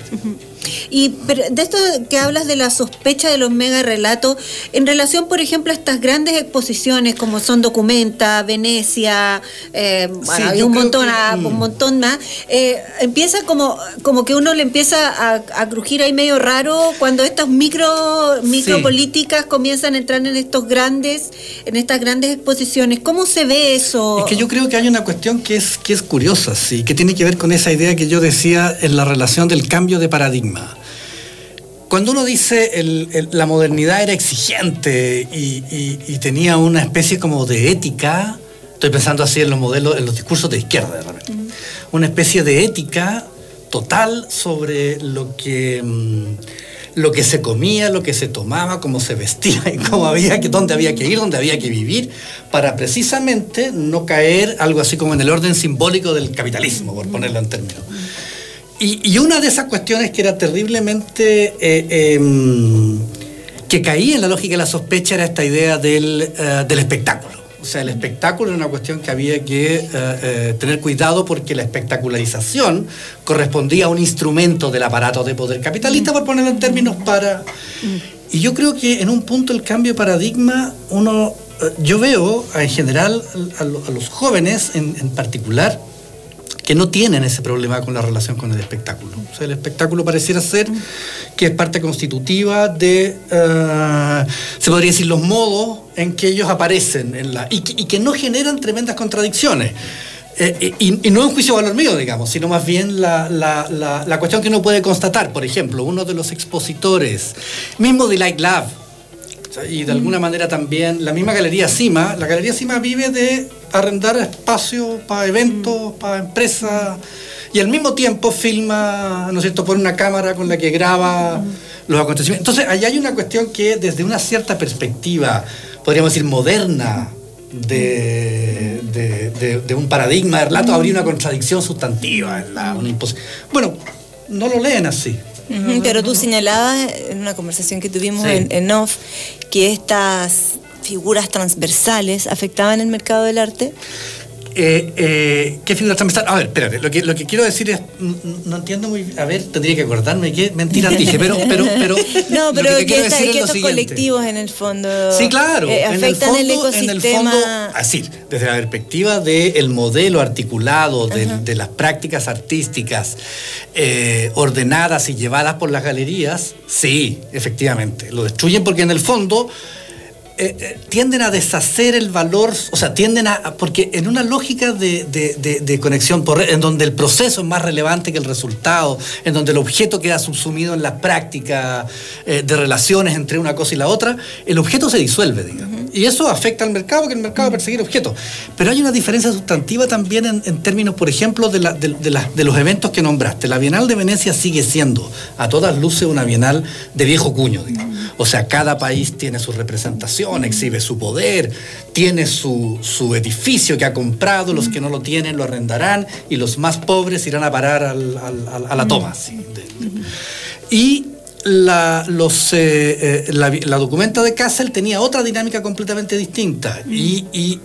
B: Y de esto que hablas de la sospecha de los mega relatos, en relación, por ejemplo, a estas grandes exposiciones como son Documenta, Venecia, eh, hay un montón, un mm. montón más, eh, empieza como, como que uno le empieza a, crujir ahí medio raro cuando estas micro, micropolíticas comienzan a entrar en estos grandes, en estas grandes exposiciones. ¿Cómo se ve eso?
D: Es que yo creo que hay una cuestión que es, que es curiosa, sí, que tiene que ver con esa idea que yo decía en la relación del cambio de paradigma cuando uno dice la modernidad era exigente y, tenía una especie como de ética, estoy pensando así en los modelos, en los discursos de izquierda de repente, una especie de ética total sobre lo que mm, lo que se comía, lo que se tomaba, cómo se vestía y cómo había que, dónde había que ir, dónde había que vivir, para precisamente no caer algo así como en el orden simbólico del capitalismo, por ponerlo en términos. Y, una de esas cuestiones que era terriblemente... Eh, em, que caía en la lógica de la sospecha era esta idea del, eh, espectáculo. O sea, el espectáculo era una cuestión que había que eh, tener cuidado porque la espectacularización correspondía a un instrumento del aparato de poder capitalista, por ponerlo en términos para... Y yo creo que en un punto el cambio de paradigma, uno, yo veo en general a, los jóvenes en, en particular, que no tienen ese problema con la relación con el espectáculo. O sea, el espectáculo pareciera ser que es parte constitutiva de, eh, se podría decir, los modos en que ellos aparecen en la, y, que, no generan tremendas contradicciones. Eh, y, no un juicio de valor mío, digamos, sino más bien la, la, cuestión que uno puede constatar. Por ejemplo, uno de los expositores, mismo de Light Lab, y de alguna manera también la misma Galería Cima, la Galería Cima vive de arrendar espacio para eventos, para empresas, y al mismo tiempo filma, ¿no es cierto?, por una cámara con la que graba los acontecimientos. Entonces, ahí hay una cuestión que desde una cierta perspectiva, podríamos decir, moderna, de, de, un paradigma de relato habría una contradicción sustantiva, en la, una Bueno, no lo leen así.
A: Pero tú señalabas en una conversación que tuvimos en, en off que estas figuras transversales afectaban el mercado del arte.
D: Eh, eh, ¿Qué figura transversal? A ver, espérate, lo que, lo que quiero decir es, no entiendo muy a ver, tendría que acordarme qué mentiras dije, pero, pero, pero
A: No, pero que, que, estos colectivos en el fondo
D: sí, claro, eh, afectan en el, fondo, ecosistema. En el fondo, así, desde la perspectiva del modelo articulado, de, las prácticas artísticas ordenadas y llevadas por las galerías, sí, efectivamente, lo destruyen porque en el fondo eh, eh, tienden a deshacer el valor, o sea, tienden a, porque en una lógica de, conexión por en donde el proceso es más relevante que el resultado, en donde el objeto queda subsumido en la práctica eh, de relaciones entre una cosa y la otra, el objeto se disuelve, digamos. Y eso afecta al mercado, que el mercado va a perseguir objetos. Pero hay una diferencia sustantiva también en, términos, por ejemplo, de, de, los eventos que nombraste. La Bienal de Venecia sigue siendo, a todas luces, una Bienal de viejo cuño, digamos. O sea, cada país tiene su representación exhibe su poder, tiene su, edificio que ha comprado, los que no lo tienen lo arrendarán y los más pobres irán a parar a la toma. Y la, los, eh, eh, la, documenta de Kassel tenía otra dinámica completamente distinta y y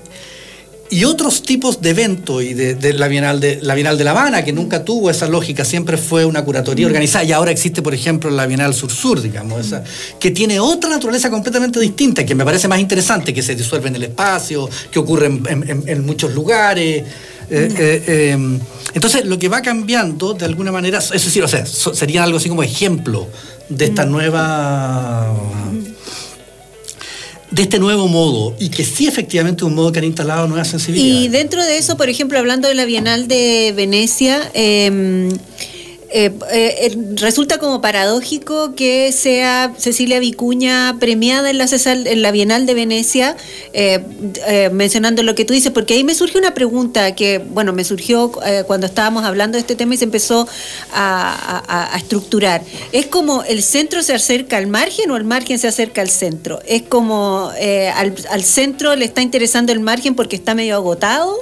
D: otros tipos de eventos y de, la, Bienal de la Bienal de La Habana, que nunca tuvo esa lógica, siempre fue una curatoría organizada y ahora existe, por ejemplo, la Bienal Sur-Sur, digamos, esa, que tiene otra naturaleza completamente distinta, que me parece más interesante, que se disuelve en el espacio, que ocurre en, muchos lugares. Eh, eh, em, entonces, lo que va cambiando, de alguna manera, es decir, o sea, sería algo así como ejemplo de esta nueva de este nuevo modo y que sí efectivamente un modo que han instalado nueva sensibilidad.
B: Y dentro de eso, por ejemplo, hablando de la Bienal de Venecia, eh, eh, eh, resulta como paradójico que sea Cecilia Vicuña premiada en la, en la Bienal de Venecia, eh, mencionando lo que tú dices, porque ahí me surge una pregunta que, bueno, me surgió cuando estábamos hablando de este tema y se empezó a, estructurar. ¿Es como el centro se acerca al margen o el margen se acerca al centro? ¿Es como al, al centro le está interesando el margen porque está medio agotado?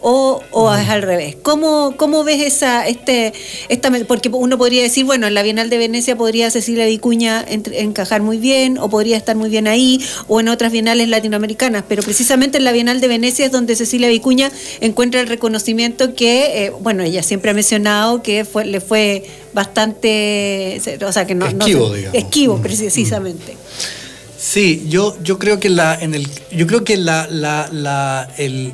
B: O, o es al revés? ¿Cómo, ¿Cómo, ves esa, este, esta, porque uno podría decir, bueno, en la Bienal de Venecia podría Cecilia Vicuña encajar muy bien, o podría estar muy bien ahí, o en otras bienales latinoamericanas, pero precisamente en la Bienal de Venecia es donde Cecilia Vicuña encuentra el reconocimiento que, eh, bueno, ella siempre ha mencionado que fue, le fue bastante, o sea, que no...
D: Esquivo, digamos.
B: Esquivo, mm. precisamente.
D: Sí, yo, yo creo que la, en el, yo creo que la, la, la el,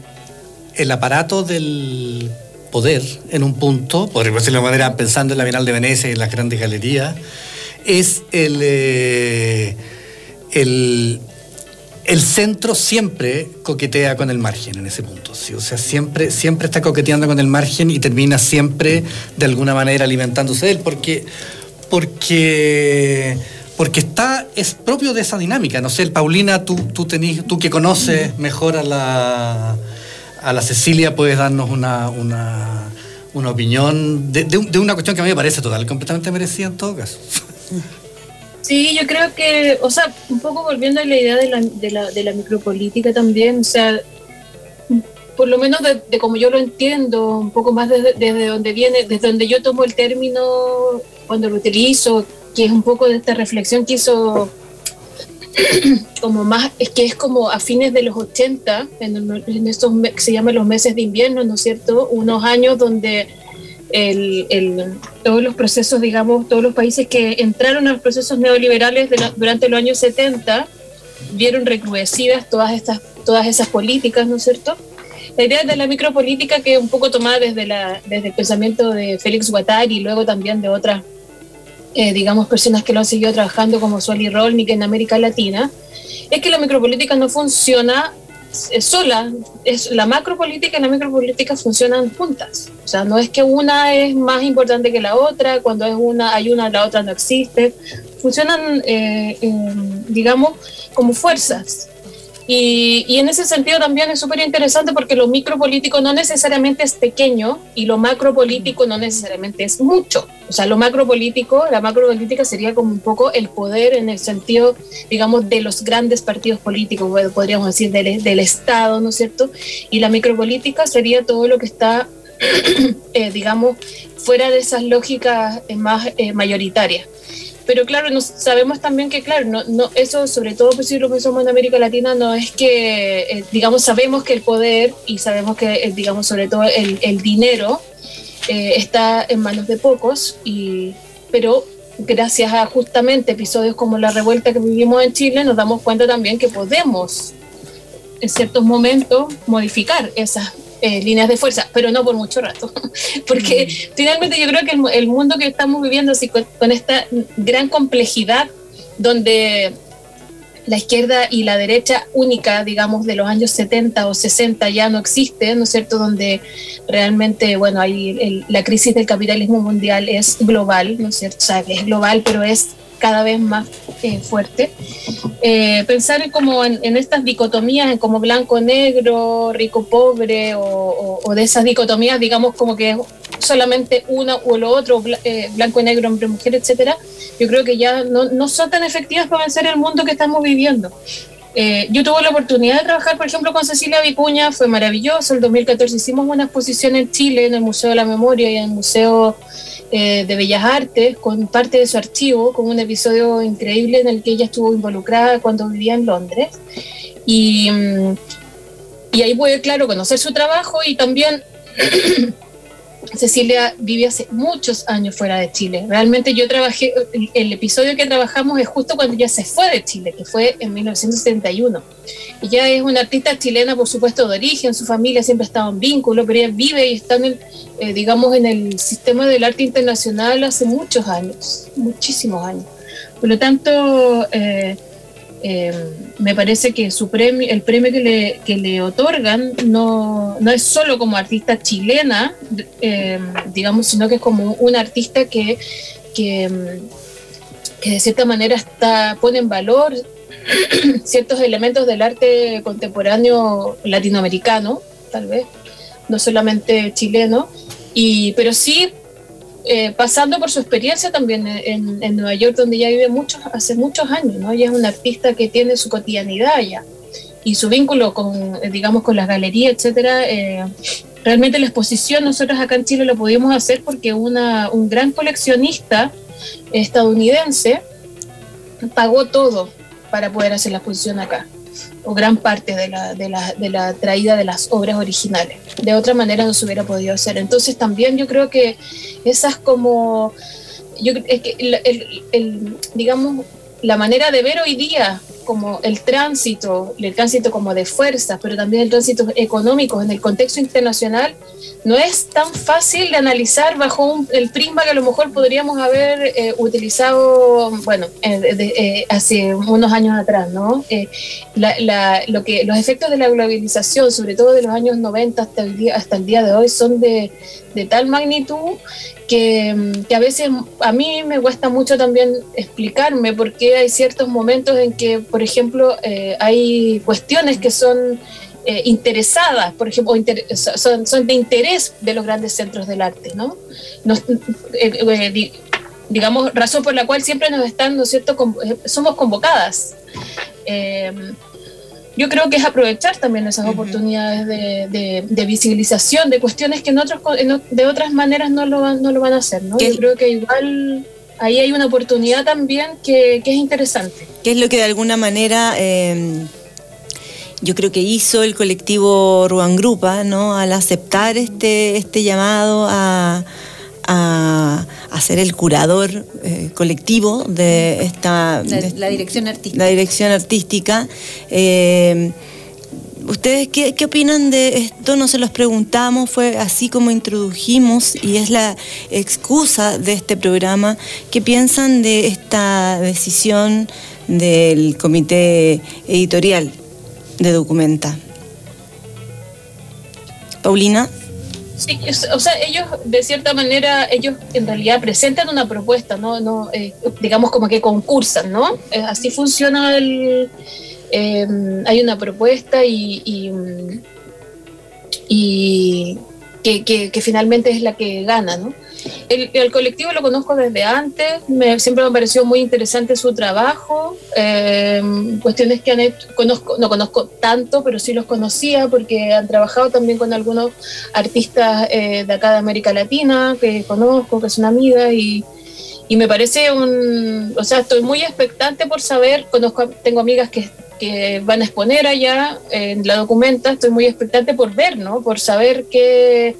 D: el aparato del poder en un punto, por decirlo de manera, pensando en la Bienal de Venecia y en las grandes galerías, es el, eh, el, el, centro siempre coquetea con el margen en ese punto. ¿sí? O sea, siempre, siempre está coqueteando con el margen y termina siempre de alguna manera alimentándose de él, porque, porque, porque está, es propio de esa dinámica. No sé, Paulina, tú, tú, tú que conoces mejor a la a la Cecilia puedes darnos una, una, opinión de, una cuestión que a mí me parece total, completamente merecida en todo caso.
C: Sí, yo creo que, o sea, un poco volviendo a la idea de la, de la, de la micropolítica también, o sea, por lo menos de, como yo lo entiendo, un poco más desde, desde, donde viene, desde donde yo tomo el término cuando lo utilizo, que es un poco de esta reflexión que hizo como más, es que es como a fines de los 80, en, estos que se llaman los meses de invierno, ¿no es cierto? Unos años donde el, todos los procesos, digamos, todos los países que entraron a los procesos neoliberales durante los años 70 vieron recrudecidas todas, estas, todas esas políticas, ¿no es cierto? La idea de la micropolítica que un poco tomada desde, la, desde el pensamiento de Félix Guattari y luego también de otras eh, digamos, personas que lo han seguido trabajando como Sueli Rolnik en América Latina, es que la micropolítica no funciona sola, es, la macropolítica y la micropolítica funcionan juntas. O sea, no es que una es más importante que la otra, cuando es una, hay una, la otra no existe. Funcionan, eh, digamos, como fuerzas. Y, y, en ese sentido también es súper interesante porque lo micropolítico no necesariamente es pequeño y lo macropolítico no necesariamente es mucho. O sea, lo macropolítico, la macropolítica sería como un poco el poder en el sentido, digamos, de los grandes partidos políticos, podríamos decir, del, del Estado, ¿no es cierto? Y la micropolítica sería todo lo que está, eh, digamos, fuera de esas lógicas eh, más eh, mayoritarias. Pero claro, nos, sabemos también que, claro, no, no, eso sobre todo pues, si lo pensamos en América Latina, no es que, eh, digamos, sabemos que el poder y sabemos que, eh, digamos, sobre todo el, el dinero eh, está en manos de pocos, y, pero gracias a justamente episodios como la revuelta que vivimos en Chile, nos damos cuenta también que podemos en ciertos momentos modificar esas eh, líneas de fuerza, pero no por mucho rato, porque mm. finalmente yo creo que el, mundo que estamos viviendo así con, esta gran complejidad, donde la izquierda y la derecha única, digamos, de los años 70 o 60 ya no existe, ¿no es cierto? Donde realmente, bueno, hay la crisis del capitalismo mundial es global, ¿no es cierto? O sea, es global, pero es cada vez más eh, fuerte. Eh, pensar en como en, estas dicotomías, en como blanco-negro, rico-pobre, o, de esas dicotomías, digamos, como que solamente una o lo otro, eh, blanco y negro, hombre-mujer, etcétera, yo creo que ya no, no, son tan efectivas para vencer el mundo que estamos viviendo. Yo tuve la oportunidad de trabajar, por ejemplo, con Cecilia Vicuña, fue maravilloso. El 2014 hicimos una exposición en Chile, en el Museo de la Memoria y en el Museo eh, de Bellas Artes con parte de su archivo, con un episodio increíble en el que ella estuvo involucrada cuando vivía en Londres. Y, mm, y ahí puede, claro, conocer su trabajo y también Cecilia vive hace muchos años fuera de Chile. Realmente yo trabajé, el, episodio que trabajamos es justo cuando ella se fue de Chile, que fue en 1971. Ella es una artista chilena, por supuesto, de origen, su familia siempre ha estado en vínculo, pero ella vive y está en el, eh, digamos, en el sistema del arte internacional hace muchos años, muchísimos años. Por lo tanto, eh, Em, me parece que su premio, el premio que le, que le otorgan no, no, es solo como artista chilena, em, digamos, sino que es como una artista que, que, em, que de cierta manera está, pone en valor ciertos elementos del arte contemporáneo latinoamericano, tal vez, no solamente chileno, y, pero sí eh, pasando por su experiencia también en, Nueva York, donde ella vive muchos, hace muchos años, ¿no? Ella es una artista que tiene su cotidianidad allá y su vínculo con, eh, digamos, con las galerías, etcétera. Eh, realmente la exposición nosotros acá en Chile lo pudimos hacer porque una, un gran coleccionista estadounidense pagó todo para poder hacer la exposición acá o gran parte de la, de, la, de la, traída de las obras originales. De otra manera no se hubiera podido hacer. Entonces también yo creo que esas como, yo, es que el, digamos, la manera de ver hoy día como el tránsito, el tránsito como de fuerzas, pero también el tránsito económico en el contexto internacional, no es tan fácil de analizar bajo el prisma que a lo mejor podríamos haber eh, utilizado, bueno, eh, hace unos años atrás, ¿no? Eh, lo que, los efectos de la globalización, sobre todo de los años 90 hasta el día, hasta el día de hoy, son de, de tal magnitud que, a veces a mí me cuesta mucho también explicarme porque hay ciertos momentos en que, por ejemplo, hay cuestiones que son eh, interesadas, por ejemplo, son, de interés de los grandes centros del arte, ¿no? Eh, eh, digamos, razón por la cual siempre nos están, ¿no es cierto?, somos convocadas. Yo creo que es aprovechar también esas oportunidades de, visibilización de cuestiones que en otros, de otras maneras no lo, no lo van a hacer, ¿no? Yo creo que igual ahí hay una oportunidad también que, que, es interesante.
A: ¿Qué es lo que de alguna manera yo creo que hizo el colectivo Ruan Grupa, ¿no? Al aceptar este, este llamado a, a, ser el curador eh, colectivo de esta...
B: La, dirección artística.
A: La dirección artística. Eh, ¿Ustedes qué, qué, opinan de esto? No se los preguntamos, fue así como introdujimos y es la excusa de este programa. ¿Qué piensan de esta decisión del comité editorial? de Documenta. Paulina.
C: Sí, o sea, ellos de cierta manera, ellos en realidad presentan una propuesta, no, no eh, digamos como que concursan, ¿no? Eh, así funciona el, em, hay una propuesta y, y, que, que, finalmente es la que gana, ¿no? El, colectivo lo conozco desde antes, me, siempre me pareció muy interesante su trabajo, em, cuestiones que han hecho, conozco, no conozco tanto, pero sí los conocía porque han trabajado también con algunos artistas eh, de acá de América Latina que conozco, que es una amiga y, y me parece un, o sea, estoy muy expectante por saber, conozco, tengo amigas que que van a exponer allá en la documenta, estoy muy expectante por ver, ¿no? Por saber qué,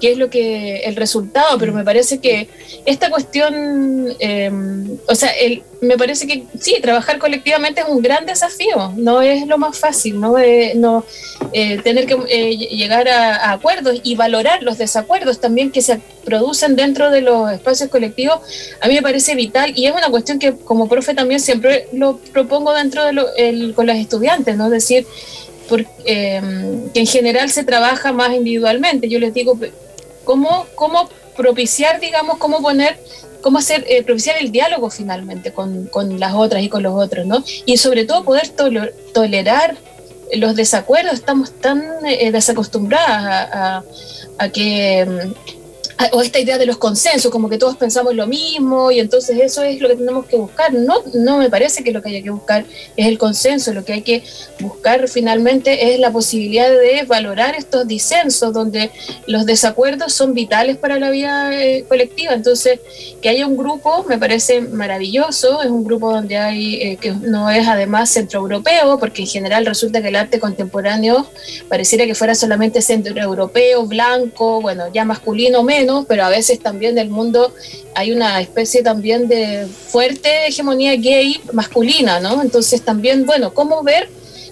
C: qué es lo que el resultado, pero me parece que esta cuestión, em, o sea, el, me parece que sí, trabajar colectivamente es un gran desafío, no es lo más fácil, no, eh, no eh, tener que eh, llegar a, acuerdos y valorar los desacuerdos también que se producen dentro de los espacios colectivos, a mí me parece vital y es una cuestión que como profe también siempre lo propongo dentro de lo, con los estudiantes, ¿no? Es decir, porque, em, que en general se trabaja más individualmente. Yo les digo, cómo, cómo propiciar, digamos, cómo poner, cómo hacer, eh, propiciar el diálogo finalmente con, con, las otras y con los otros, ¿no? Y sobre todo poder tolerar los desacuerdos, estamos tan eh, desacostumbradas a, a, que mm, o esta idea de los consensos, como que todos pensamos lo mismo y entonces eso es lo que tenemos que buscar. No, no me parece que lo que haya que buscar es el consenso, lo que hay que buscar finalmente es la posibilidad de valorar estos disensos donde los desacuerdos son vitales para la vida eh, colectiva. Entonces, que haya un grupo me parece maravilloso, es un grupo donde hay, eh, que no es además centroeuropeo, porque en general resulta que el arte contemporáneo pareciera que fuera solamente centroeuropeo, blanco, bueno, ya masculino menos pero a veces también del mundo hay una especie también de fuerte hegemonía gay masculina, ¿no? Entonces también, bueno, ¿cómo ver?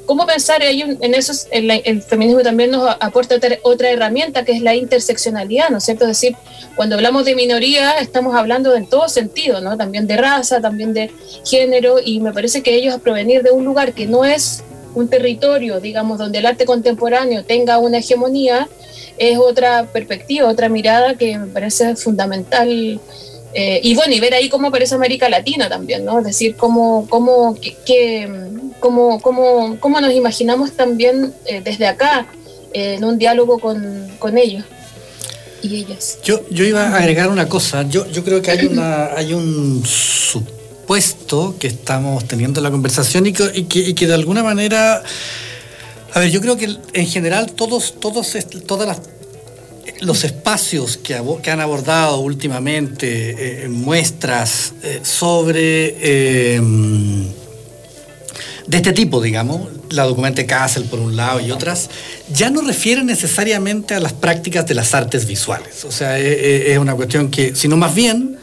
C: ¿Cómo pensar en eso? El, feminismo también nos aporta otra, herramienta que es la interseccionalidad, ¿no es cierto? Es decir, cuando hablamos de minoría estamos hablando en todo sentido, ¿no? También de raza, también de género y me parece que ellos a provenir de un lugar que no es un territorio, digamos, donde el arte contemporáneo tenga una hegemonía, es otra perspectiva, otra mirada que me parece fundamental. Eh, y bueno, y ver ahí cómo aparece América Latina también, ¿no? Es decir, cómo, cómo, qué, cómo, cómo, cómo, nos imaginamos también eh, desde acá eh, en un diálogo con, con, ellos y ellas.
D: Yo, yo iba a agregar una cosa. Yo, yo creo que hay, una, hay un supuesto que estamos teniendo en la conversación y que, y que, y que de alguna manera a ver, yo creo que en general todos, todos, todas los espacios que, han abordado últimamente eh, muestras eh, sobre em, de este tipo, digamos, la documente Castle por un lado y otras, ya no refieren necesariamente a las prácticas de las artes visuales. O sea, eh, es una cuestión que, sino más bien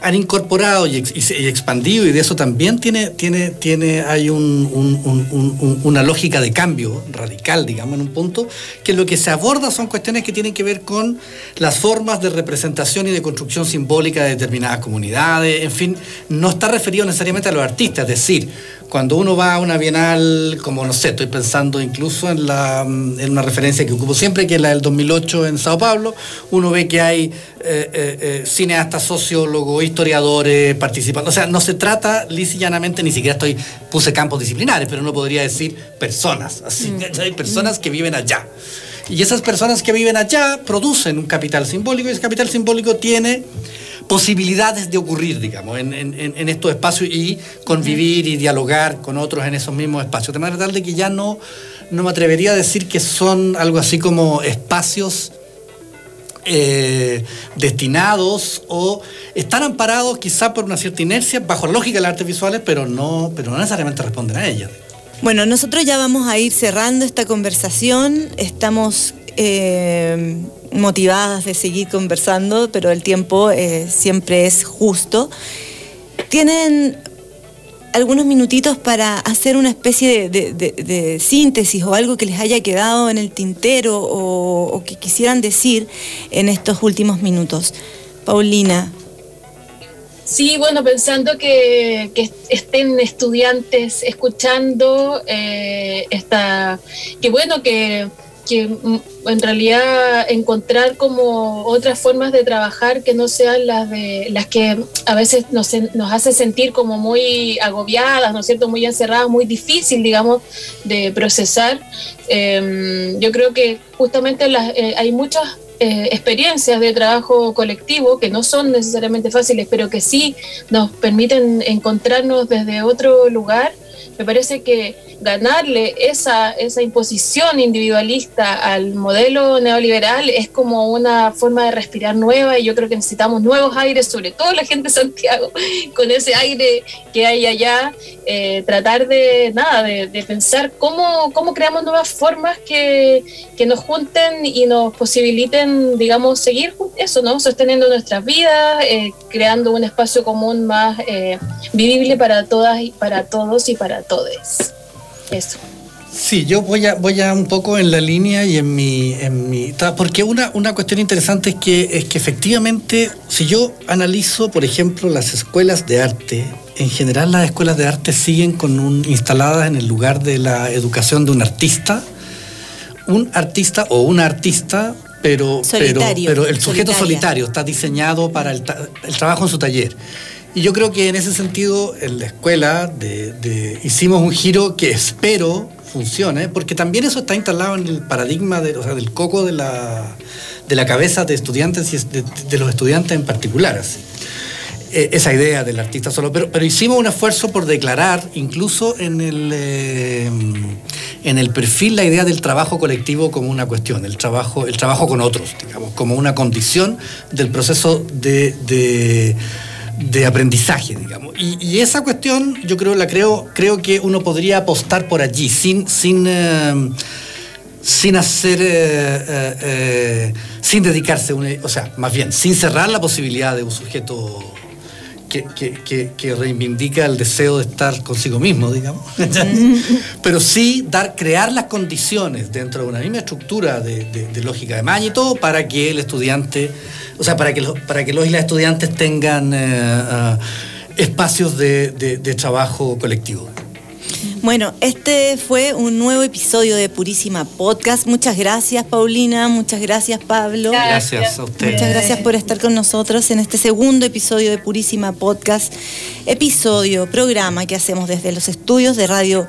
D: han incorporado y, expandido y de eso también tiene, tiene, tiene hay una lógica de cambio radical, digamos, en un punto, que lo que se aborda son cuestiones que tienen que ver con las formas de representación y de construcción simbólica de determinadas comunidades, en fin, no está referido necesariamente a los artistas, es decir, cuando uno va a una bienal, como no sé, estoy pensando incluso en, la, en una referencia que ocupo siempre, que es la del 2008 en Sao Paulo, uno ve que hay eh, eh, eh, cineastas, sociólogos, historiadores participando. O sea, no se trata llanamente, ni siquiera estoy, puse campos disciplinares, pero uno podría decir personas, así, mm. hay personas que viven allá. Y esas personas que viven allá producen un capital simbólico y ese capital simbólico tiene posibilidades de ocurrir, digamos, en, estos espacios y convivir y dialogar con otros en esos mismos espacios. De manera tal de que ya no, no me atrevería a decir que son algo así como espacios eh, destinados o están amparados quizá por una cierta inercia bajo la lógica de las artes visuales, pero no, pero no necesariamente responden a ellas.
A: Bueno, nosotros ya vamos a ir cerrando esta conversación. Estamos eh, motivadas de seguir conversando, pero el tiempo eh, siempre es justo. Tienen algunos minutitos para hacer una especie de, síntesis o algo que les haya quedado en el tintero o, que quisieran decir en estos últimos minutos. Paulina.
C: Sí, bueno, pensando que, estén estudiantes escuchando eh, esta, que bueno que que mm, en realidad encontrar como otras formas de trabajar que no sean las de las que a veces nos, nos hace sentir como muy agobiadas, ¿no es cierto? Muy encerradas, muy difícil, digamos, de procesar. Em, yo creo que justamente las, eh, hay muchas eh, experiencias de trabajo colectivo que no son necesariamente fáciles, pero que sí nos permiten encontrarnos desde otro lugar. Me parece que ganarle esa, esa imposición individualista al modelo neoliberal es como una forma de respirar nueva y yo creo que necesitamos nuevos aires, sobre todo la gente de Santiago, con ese aire que hay allá, eh, tratar de, nada, de, pensar cómo, cómo creamos nuevas formas que, que, nos junten y nos posibiliten, digamos, seguir eso, ¿no? Sosteniendo nuestras vidas, eh, creando un espacio común más eh, vivible para todas y para todos y para todos. Eso.
D: Sí, yo voy a, voy a un poco en la línea y en mi, en mi porque una, una cuestión interesante es que, es que efectivamente, si yo analizo, por ejemplo, las escuelas de arte, en general las escuelas de arte siguen con un, instaladas en el lugar de la educación de un artista, un artista o una artista, pero, pero, pero el sujeto solitario está diseñado para el, el trabajo en su taller. Y yo creo que en ese sentido, en la escuela hicimos un giro que espero funcione, porque también eso está instalado en el paradigma de, del coco de la, de la cabeza de estudiantes y de, los estudiantes en particular. E, esa idea del artista solo, pero, hicimos un esfuerzo por declarar, incluso en el, eh, en el perfil, la idea del trabajo colectivo como una cuestión, el trabajo, el trabajo con otros, digamos, como una condición del proceso de aprendizaje, digamos. Y, esa cuestión yo creo la creo creo que uno podría apostar por allí sin sin eh, sin hacer eh, eh, sin dedicarse o sea más bien sin cerrar la posibilidad de un sujeto que, reivindica el deseo de estar consigo mismo, digamos. Pero sí dar, crear las condiciones dentro de una misma estructura de, lógica de maña y todo para que el estudiante, o sea, para que, los, para que los y las estudiantes tengan eh, eh, espacios de trabajo colectivo.
A: Bueno, este fue un nuevo episodio de Purísima Podcast. Muchas gracias, Paulina. Muchas gracias, Pablo.
D: Gracias a usted.
A: Muchas gracias por estar con nosotros en este segundo episodio de Purísima Podcast. Episodio, programa que hacemos desde los estudios de radio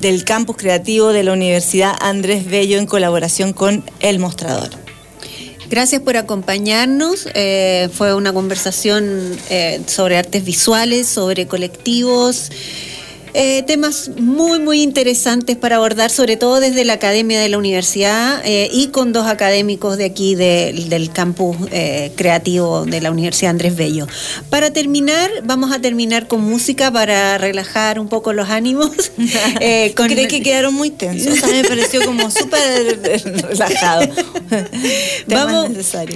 A: del Campus Creativo de la Universidad Andrés Bello en colaboración con El Mostrador.
B: Gracias por acompañarnos. Eh, fue una conversación eh, sobre artes visuales, sobre colectivos. Eh, temas muy, muy interesantes para abordar, sobre todo desde la Academia de la Universidad eh, y con dos académicos de aquí del campus eh, creativo de la Universidad Andrés Bello. Para terminar, vamos a terminar con música para relajar un poco los ánimos.
A: con... Creo que quedaron muy tensos, a mí me pareció como súper relajado.
B: vamos,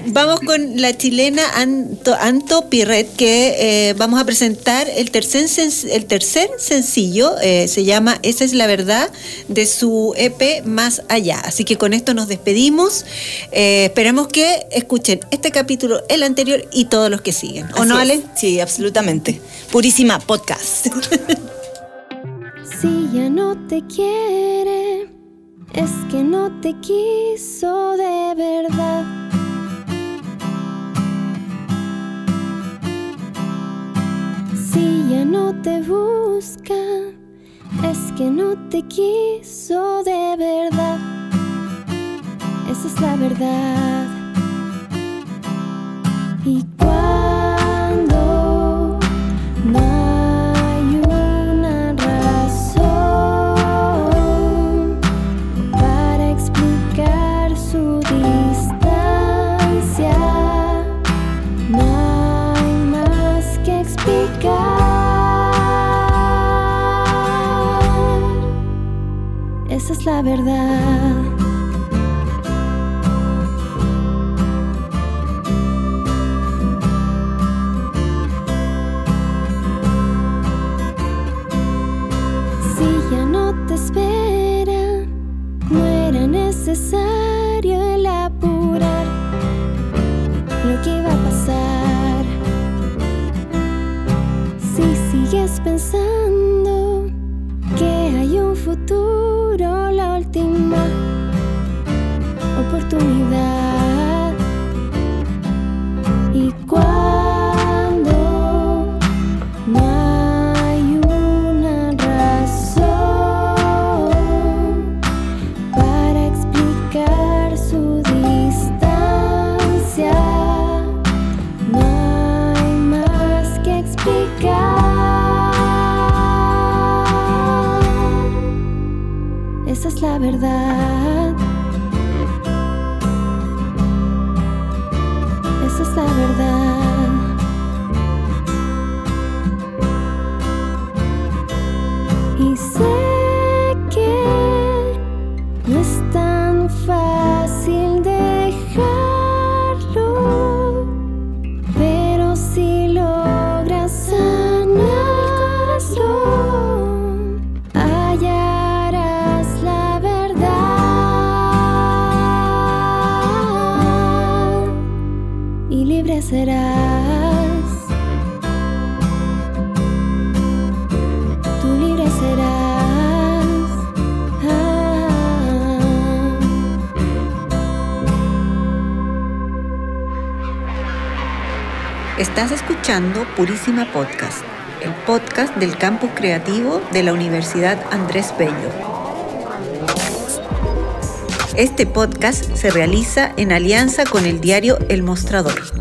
B: vamos con la chilena Anto, Anto Pirret, que vamos a presentar el tercer, el tercer sencillo eh, se llama Esa es la verdad de su EP Más Allá. Así que con esto nos despedimos. Eh, esperamos que escuchen este capítulo, el anterior y todos los que siguen. ¿O no, Ale?
A: Sí, absolutamente. Purísima podcast.
F: si ya no te quiere, es que no te quiso de verdad. Si ya no te busca, es que no te quiso de verdad. Esa es la verdad. Y cuando la verdad. Si ya no te espera, no era necesario el apurar lo que va a pasar. Si sigues pensando hay un futuro, la última oportunidad. ¿Y cuál?
B: Estás escuchando Purísima Podcast, el podcast del campus creativo de la Universidad Andrés Bello. Este podcast se realiza en alianza con el diario El Mostrador.